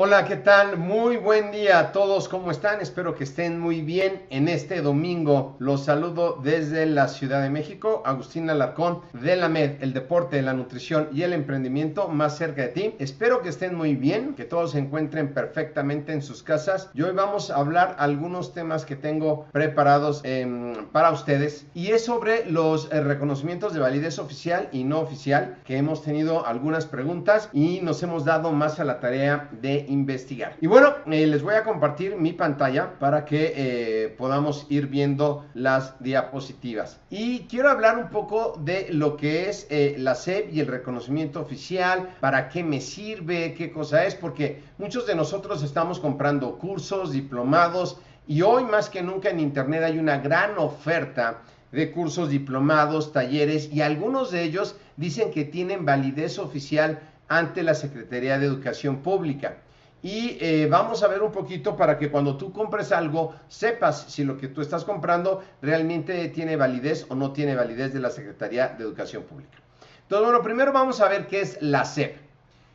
Hola, ¿qué tal? Muy buen día a todos, ¿cómo están? Espero que estén muy bien en este domingo. Los saludo desde la Ciudad de México, Agustín Alarcón de la MED, el deporte, la nutrición y el emprendimiento más cerca de ti. Espero que estén muy bien, que todos se encuentren perfectamente en sus casas. Y hoy vamos a hablar algunos temas que tengo preparados eh, para ustedes y es sobre los eh, reconocimientos de validez oficial y no oficial, que hemos tenido algunas preguntas y nos hemos dado más a la tarea de investigar. Y bueno, eh, les voy a compartir mi pantalla para que eh, podamos ir viendo las diapositivas. Y quiero hablar un poco de lo que es eh, la SEP y el reconocimiento oficial, para qué me sirve, qué cosa es, porque muchos de nosotros estamos comprando cursos, diplomados, y hoy más que nunca en Internet hay una gran oferta de cursos, diplomados, talleres, y algunos de ellos dicen que tienen validez oficial ante la Secretaría de Educación Pública y eh, vamos a ver un poquito para que cuando tú compres algo sepas si lo que tú estás comprando realmente tiene validez o no tiene validez de la Secretaría de Educación Pública. Entonces, bueno, primero vamos a ver qué es la SEP.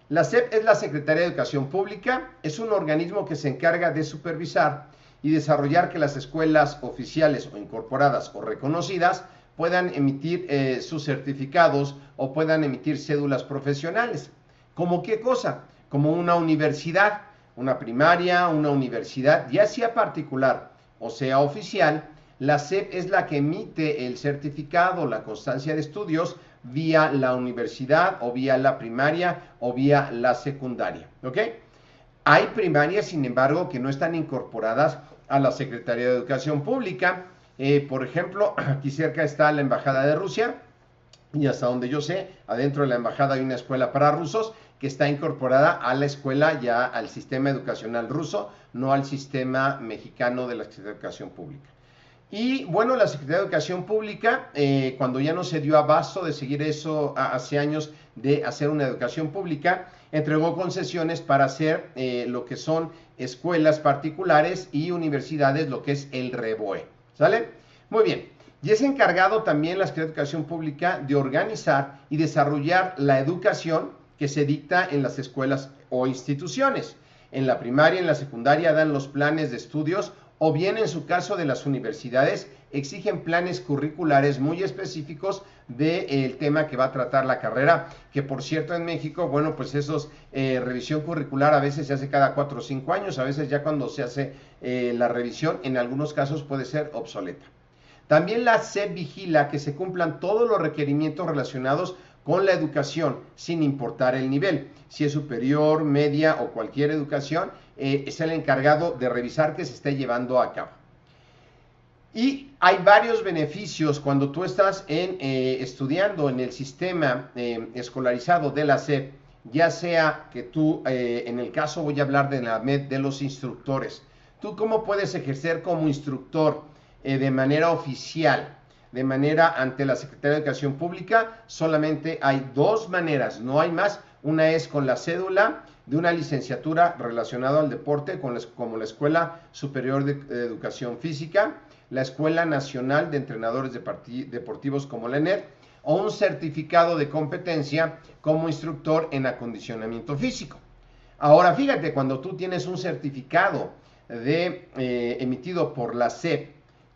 La SEP es la Secretaría de Educación Pública, es un organismo que se encarga de supervisar y desarrollar que las escuelas oficiales o incorporadas o reconocidas puedan emitir eh, sus certificados o puedan emitir cédulas profesionales. ¿Como qué cosa? Como una universidad, una primaria, una universidad, ya sea particular o sea oficial, la SEP es la que emite el certificado, la constancia de estudios vía la universidad o vía la primaria o vía la secundaria. ¿Ok? Hay primarias, sin embargo, que no están incorporadas a la Secretaría de Educación Pública. Eh, por ejemplo, aquí cerca está la Embajada de Rusia y hasta donde yo sé, adentro de la embajada hay una escuela para rusos que está incorporada a la escuela, ya al sistema educacional ruso, no al sistema mexicano de la Educación Pública. Y bueno, la Secretaría de Educación Pública, eh, cuando ya no se dio abasto de seguir eso hace años de hacer una educación pública, entregó concesiones para hacer eh, lo que son escuelas particulares y universidades, lo que es el REBOE. ¿Sale? Muy bien. Y es encargado también la Secretaría de Educación Pública de organizar y desarrollar la educación que se dicta en las escuelas o instituciones. En la primaria, en la secundaria dan los planes de estudios o bien en su caso de las universidades exigen planes curriculares muy específicos del eh, tema que va a tratar la carrera, que por cierto en México, bueno, pues esos eh, revisión curricular a veces se hace cada cuatro o cinco años, a veces ya cuando se hace eh, la revisión, en algunos casos puede ser obsoleta. También la SEP vigila que se cumplan todos los requerimientos relacionados con la educación, sin importar el nivel. Si es superior, media o cualquier educación, eh, es el encargado de revisar que se esté llevando a cabo. Y hay varios beneficios cuando tú estás eh, estudiando en el sistema eh, escolarizado de la SEP, ya sea que tú, en el caso voy a hablar de la MED de los instructores, ¿Tú cómo puedes ejercer como instructor de manera oficial? De manera ante la Secretaría de Educación Pública, solamente hay dos maneras, no hay más. Una es con la cédula de una licenciatura relacionada al deporte, como la Escuela Superior de Educación Física, la Escuela Nacional de Entrenadores Deportivos como la ENER, o un certificado de competencia como instructor en acondicionamiento físico. Ahora, fíjate, cuando tú tienes un certificado de, eh, emitido por la SEP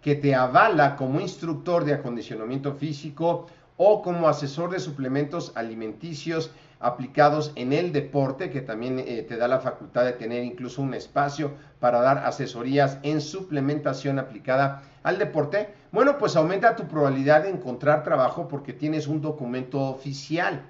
que te avala como instructor de acondicionamiento físico o como asesor de suplementos alimenticios aplicados en el deporte, que también eh, te da la facultad de tener incluso un espacio para dar asesorías en suplementación aplicada al deporte, bueno, pues aumenta tu probabilidad de encontrar trabajo porque tienes un documento oficial.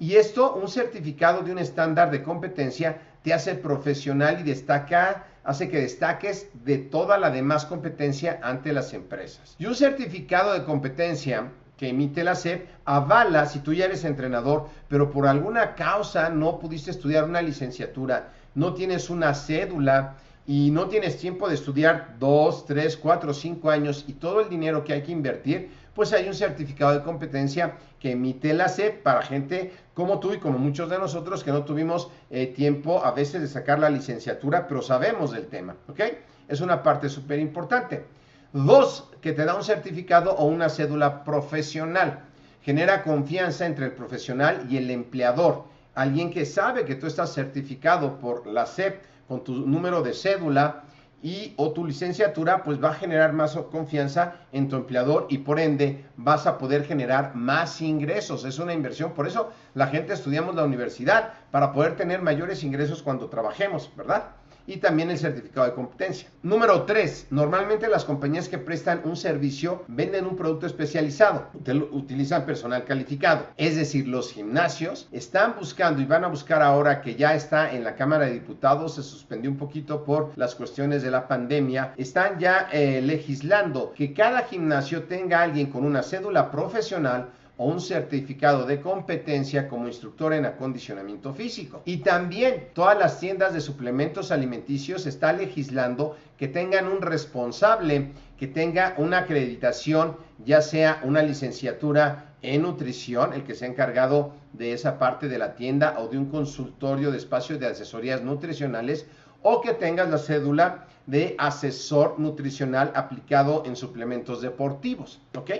Y esto, un certificado de un estándar de competencia, te hace profesional y destaca, hace que destaques de toda la demás competencia ante las empresas. Y un certificado de competencia que emite la SEP avala si tú ya eres entrenador, pero por alguna causa no pudiste estudiar una licenciatura, no tienes una cédula y no tienes tiempo de estudiar dos, tres, cuatro, cinco años y todo el dinero que hay que invertir, pues hay un certificado de competencia que emite la SEP para gente como tú y como muchos de nosotros que no tuvimos eh, tiempo a veces de sacar la licenciatura, pero sabemos del tema, ¿ok? Es una parte súper importante. Dos, que te da un certificado o una cédula profesional. Genera confianza entre el profesional y el empleador. Alguien que sabe que tú estás certificado por la SEP con tu número de cédula y o tu licenciatura, pues va a generar más confianza en tu empleador y por ende vas a poder generar más ingresos. Es una inversión. Por eso la gente estudiamos la universidad para poder tener mayores ingresos cuando trabajemos, ¿verdad? Y también el certificado de competencia. Número 3. Normalmente las compañías que prestan un servicio venden un producto especializado, utilizan personal calificado. Es decir, los gimnasios están buscando y van a buscar ahora que ya está en la Cámara de Diputados, se suspendió un poquito por las cuestiones de la pandemia, están ya eh, legislando que cada gimnasio tenga alguien con una cédula profesional o un certificado de competencia como instructor en acondicionamiento físico. Y también todas las tiendas de suplementos alimenticios está legislando que tengan un responsable que tenga una acreditación, ya sea una licenciatura en nutrición, el que se ha encargado de esa parte de la tienda o de un consultorio de espacios de asesorías nutricionales o que tengas la cédula de asesor nutricional aplicado en suplementos deportivos, ¿ok?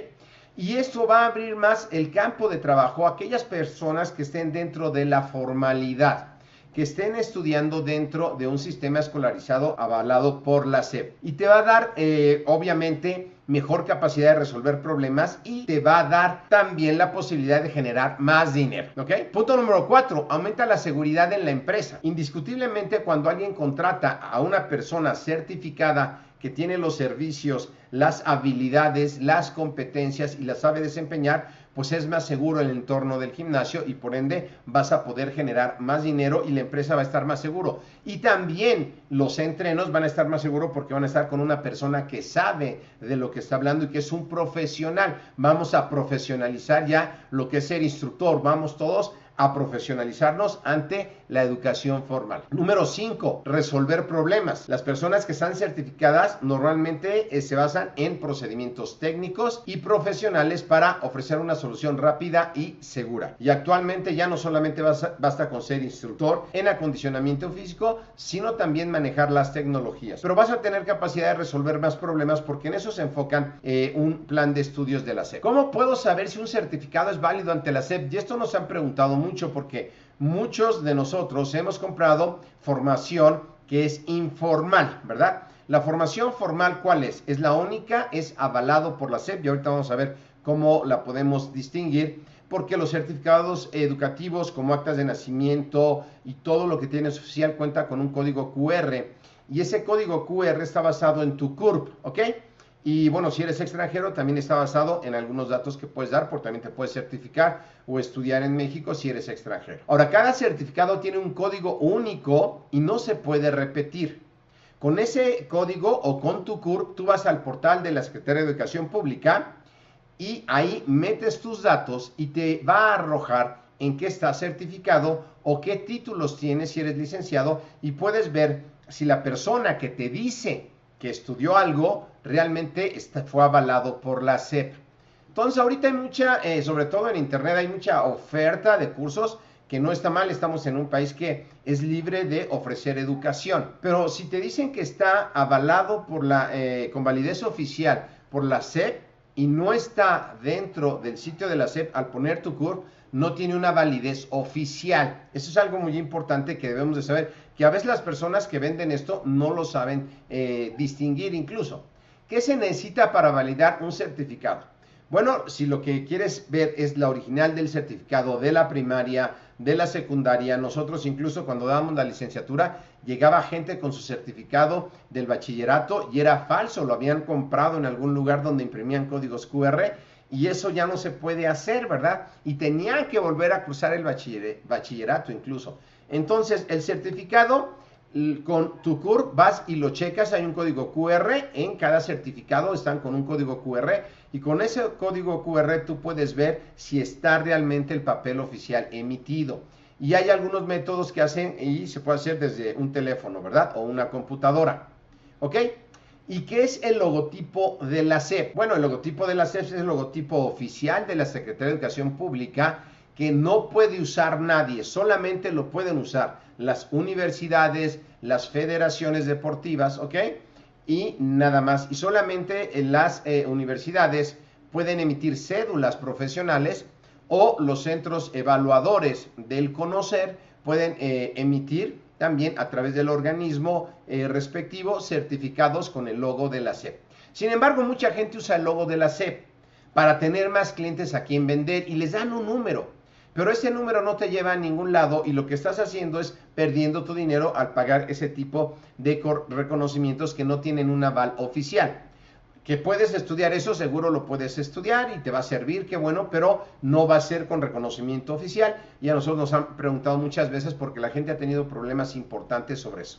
Y esto va a abrir más el campo de trabajo a aquellas personas que estén dentro de la formalidad, que estén estudiando dentro de un sistema escolarizado avalado por la SEP. Y te va a dar, eh, obviamente, mejor capacidad de resolver problemas y te va a dar también la posibilidad de generar más dinero. ¿Ok? Punto número cuatro, aumenta la seguridad en la empresa. Indiscutiblemente, cuando alguien contrata a una persona certificada que tiene los servicios, las habilidades, las competencias y las sabe desempeñar, pues es más seguro el entorno del gimnasio y por ende vas a poder generar más dinero y la empresa va a estar más seguro. Y también los entrenos van a estar más seguros porque van a estar con una persona que sabe de lo que está hablando y que es un profesional. Vamos a profesionalizar ya lo que es ser instructor. Vamos todos a profesionalizarnos ante la educación formal. Número 5, resolver problemas. Las personas que están certificadas normalmente eh, se basan en procedimientos técnicos y profesionales para ofrecer una solución rápida y segura. Y actualmente ya no solamente basta, con ser instructor en acondicionamiento físico, sino también manejar las tecnologías. Pero vas a tener capacidad de resolver más problemas porque en eso se enfocan eh, un plan de estudios de la SEP. ¿Cómo puedo saber si un certificado es válido ante la SEP? Y esto nos han preguntado mucho porque muchos de nosotros hemos comprado formación que es informal, ¿verdad? La formación formal, ¿cuál es? Es la única, es avalado por la SEP y ahorita vamos a ver cómo la podemos distinguir porque los certificados educativos como actas de nacimiento y todo lo que tiene oficial cuenta con un código QR y ese código QR está basado en tu CURP, ¿ok? Y bueno, si eres extranjero, también está basado en algunos datos que puedes dar, porque también te puedes certificar o estudiar en México si eres extranjero. Ahora, cada certificado tiene un código único y no se puede repetir. Con ese código o con tu CURP, tú vas al portal de la Secretaría de Educación Pública y ahí metes tus datos y te va a arrojar en qué estás certificado o qué títulos tienes si eres licenciado y puedes ver si la persona que te dice que estudió algo realmente fue avalado por la SEP. Entonces ahorita hay mucha, eh, sobre todo en Internet, hay mucha oferta de cursos que no está mal, estamos en un país que es libre de ofrecer educación. Pero si te dicen que está avalado por la, eh, con validez oficial por la SEP y no está dentro del sitio de la SEP al poner tu curso, no tiene una validez oficial. Eso es algo muy importante que debemos de saber, que a veces las personas que venden esto no lo saben eh, distinguir incluso. ¿Qué se necesita para validar un certificado? Bueno, si lo que quieres ver es la original del certificado de la primaria, de la secundaria, nosotros incluso cuando dábamos la licenciatura, llegaba gente con su certificado del bachillerato y era falso, lo habían comprado en algún lugar donde imprimían códigos QR y eso ya no se puede hacer, ¿verdad? Y tenían que volver a cruzar el bachillerato incluso. Entonces, el certificado con tu CUR vas y lo checas, hay un código QR en cada certificado, están con un código QR y con ese código QR tú puedes ver si está realmente el papel oficial emitido. Y hay algunos métodos que hacen y se puede hacer desde un teléfono, ¿verdad? O una computadora. ¿Ok? ¿Y qué es el logotipo de la SEP? Bueno, el logotipo de la SEP es el logotipo oficial de la Secretaría de Educación Pública que no puede usar nadie, solamente lo pueden usar las universidades, las federaciones deportivas, ¿ok? Y nada más. Y solamente las eh, universidades pueden emitir cédulas profesionales o los centros evaluadores del conocer pueden eh, emitir también a través del organismo eh, respectivo certificados con el logo de la SEP. Sin embargo, mucha gente usa el logo de la SEP para tener más clientes a quien vender y les dan un número. Pero ese número no te lleva a ningún lado y lo que estás haciendo es perdiendo tu dinero al pagar ese tipo de reconocimientos que no tienen un aval oficial. Que puedes estudiar eso, seguro lo puedes estudiar y te va a servir, qué bueno, pero no va a ser con reconocimiento oficial. Y a nosotros nos han preguntado muchas veces porque la gente ha tenido problemas importantes sobre eso.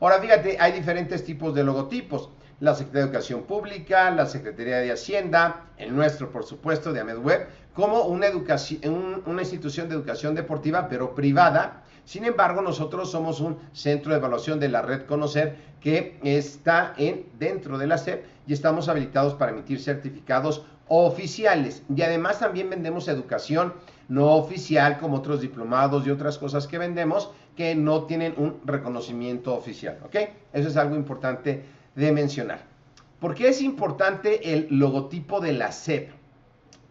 Ahora fíjate, hay diferentes tipos de logotipos. La Secretaría de Educación Pública, la Secretaría de Hacienda, el nuestro, por supuesto, de AmedWeb, como una, educación, una institución de educación deportiva, pero privada. Sin embargo, nosotros somos un centro de evaluación de la red Conocer que está en, dentro de la SEP y estamos habilitados para emitir certificados oficiales. Y además también vendemos educación no oficial como otros diplomados y otras cosas que vendemos que no tienen un reconocimiento oficial. ¿Ok? Eso es algo importante de mencionar. ¿Por qué es importante el logotipo de la SEP?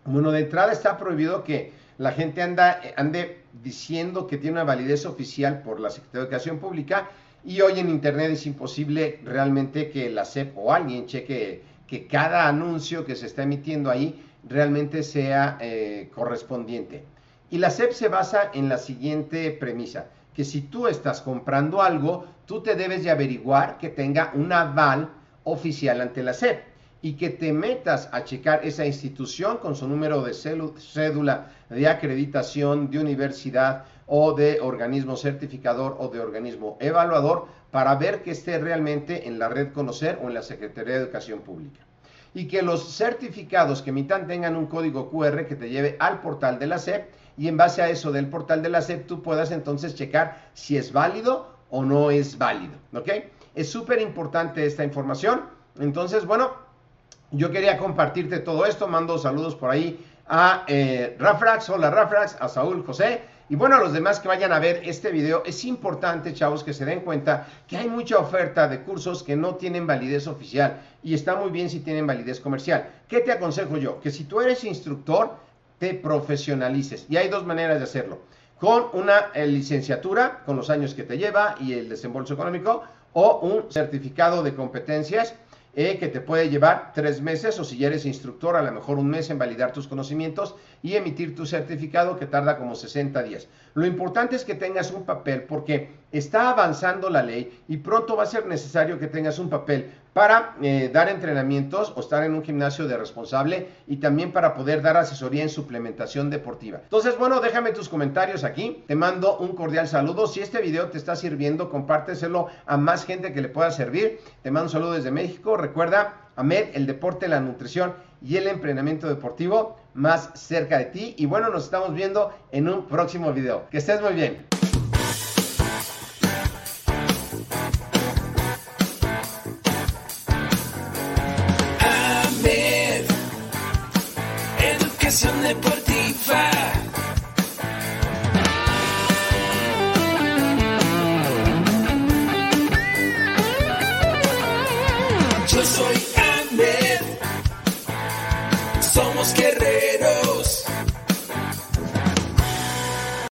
Bueno, de entrada está prohibido que la gente anda, ande diciendo que tiene una validez oficial por la Secretaría de Educación Pública y hoy en Internet es imposible realmente que la SEP o alguien cheque que cada anuncio que se está emitiendo ahí realmente sea eh, correspondiente. Y la SEP se basa en la siguiente premisa, que si tú estás comprando algo, tú te debes de averiguar que tenga un aval oficial ante la SEP y que te metas a checar esa institución con su número de cédula de acreditación de universidad o de organismo certificador o de organismo evaluador para ver que esté realmente en la red Conocer o en la Secretaría de Educación Pública. Y que los certificados que emitan tengan un código QR que te lleve al portal de la SEP y en base a eso del portal de la SEP tú puedas entonces checar si es válido o no es válido. ¿Ok? Es súper importante esta información. Entonces, bueno, yo quería compartirte todo esto, mando saludos por ahí a eh, Rafrax, hola Rafrax, a Saúl José y bueno, a los demás que vayan a ver este video. Es importante, chavos, que se den cuenta que hay mucha oferta de cursos que no tienen validez oficial y está muy bien si tienen validez comercial. ¿Qué te aconsejo yo? Que si tú eres instructor, te profesionalices y hay dos maneras de hacerlo. Con una eh, licenciatura, con los años que te lleva y el desembolso económico, o un certificado de competencias eh, que te puede llevar tres meses o si ya eres instructor, a lo mejor un mes en validar tus conocimientos y emitir tu certificado que tarda como 60 días. Lo importante es que tengas un papel porque está avanzando la ley y pronto va a ser necesario que tengas un papel para eh, dar entrenamientos o estar en un gimnasio de responsable y también para poder dar asesoría en suplementación deportiva. Entonces, bueno, déjame tus comentarios aquí. Te mando un cordial saludo. Si este video te está sirviendo, compárteselo a más gente que le pueda servir. Te mando un saludo desde México. Recuerda, AMED, el deporte, la nutrición y el entrenamiento deportivo más cerca de ti. Y bueno, nos estamos viendo en un próximo video. Que estés muy bien.